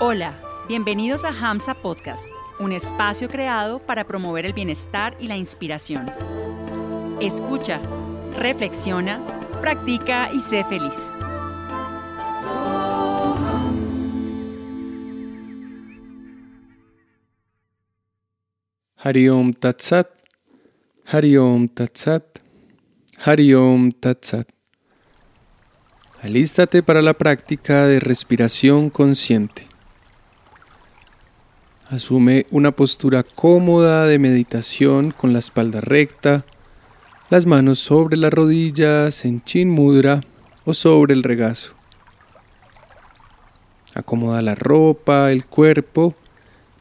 Hola, bienvenidos a Hamsa Podcast, un espacio creado para promover el bienestar y la inspiración. Escucha, reflexiona, practica y sé feliz. Hariom Tatsat, Hariom Tatsat, Hariom Tatsat. Alístate para la práctica de respiración consciente. Asume una postura cómoda de meditación con la espalda recta, las manos sobre las rodillas en chin mudra o sobre el regazo. Acomoda la ropa, el cuerpo,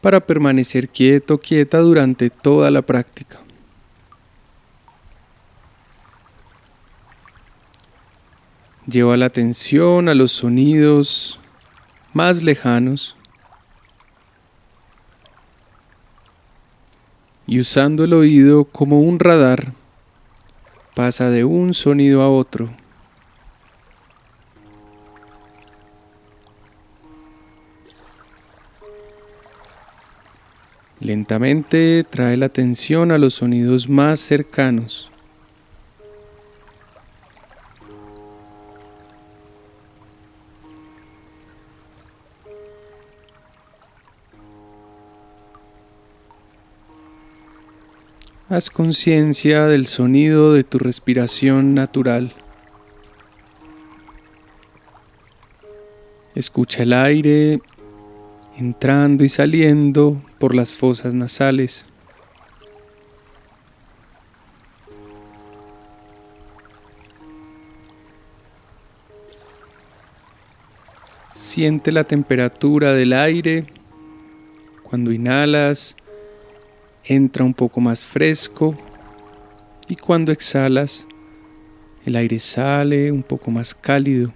para permanecer quieto, quieta durante toda la práctica. Lleva la atención a los sonidos más lejanos y usando el oído como un radar pasa de un sonido a otro. Lentamente trae la atención a los sonidos más cercanos. Haz conciencia del sonido de tu respiración natural. Escucha el aire entrando y saliendo por las fosas nasales. Siente la temperatura del aire cuando inhalas entra un poco más fresco y cuando exhalas el aire sale un poco más cálido.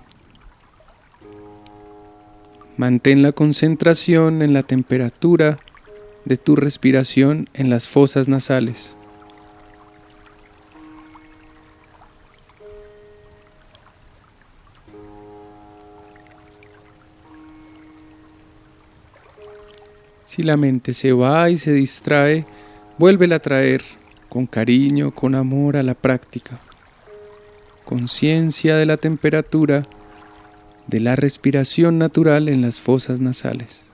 Mantén la concentración en la temperatura de tu respiración en las fosas nasales. Si la mente se va y se distrae, vuélvela a traer con cariño, con amor a la práctica. Conciencia de la temperatura de la respiración natural en las fosas nasales.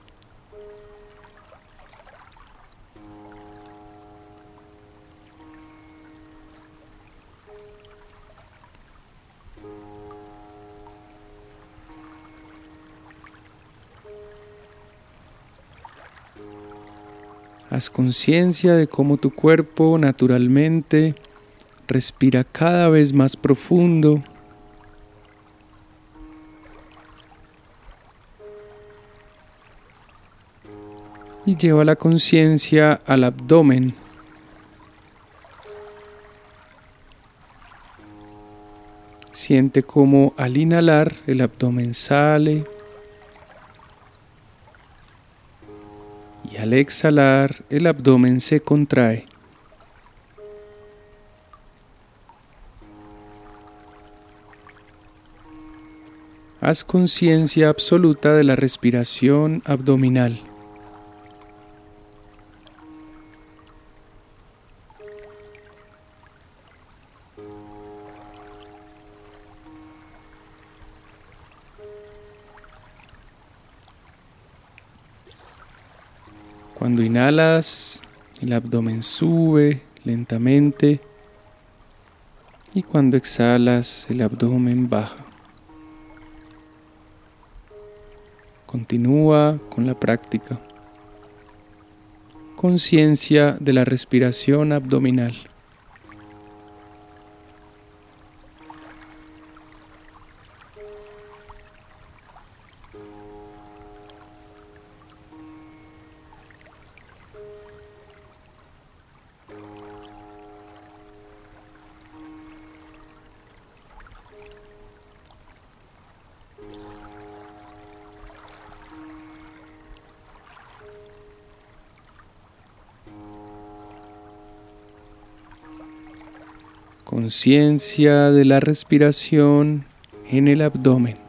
Haz conciencia de cómo tu cuerpo naturalmente respira cada vez más profundo. Y lleva la conciencia al abdomen. Siente cómo al inhalar el abdomen sale y al exhalar el abdomen se contrae. Haz conciencia absoluta de la respiración abdominal. Cuando inhalas, el abdomen sube lentamente y cuando exhalas, el abdomen baja. Continúa con la práctica. Conciencia de la respiración abdominal. Conciencia de la respiración en el abdomen.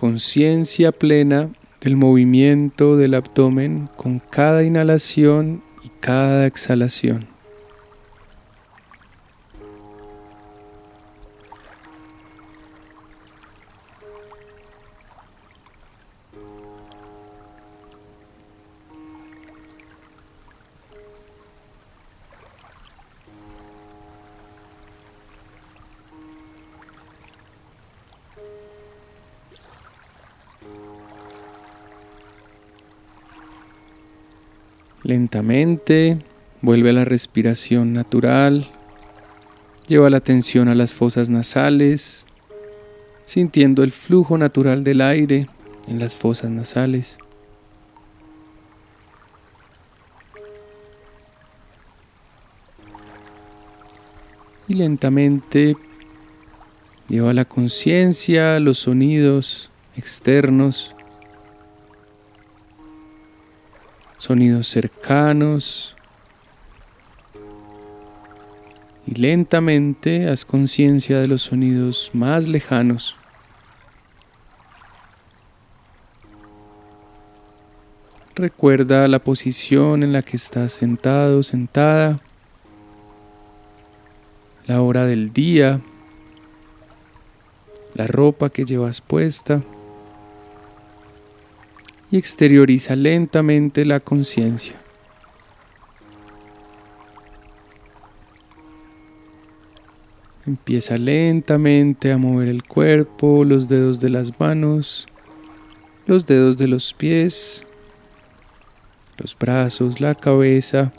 Conciencia plena del movimiento del abdomen con cada inhalación y cada exhalación. Lentamente vuelve a la respiración natural. Lleva la atención a las fosas nasales, sintiendo el flujo natural del aire en las fosas nasales. Y lentamente lleva la conciencia los sonidos externos sonidos cercanos. Y lentamente haz conciencia de los sonidos más lejanos. Recuerda la posición en la que estás sentado, sentada, la hora del día, la ropa que llevas puesta y exterioriza lentamente la conciencia. Empieza lentamente a mover el cuerpo, los dedos de las manos, los dedos de los pies, los brazos, la cabeza.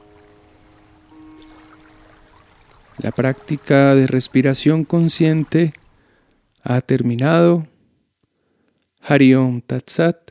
La práctica de respiración consciente ha terminado. Hariom Tatsat.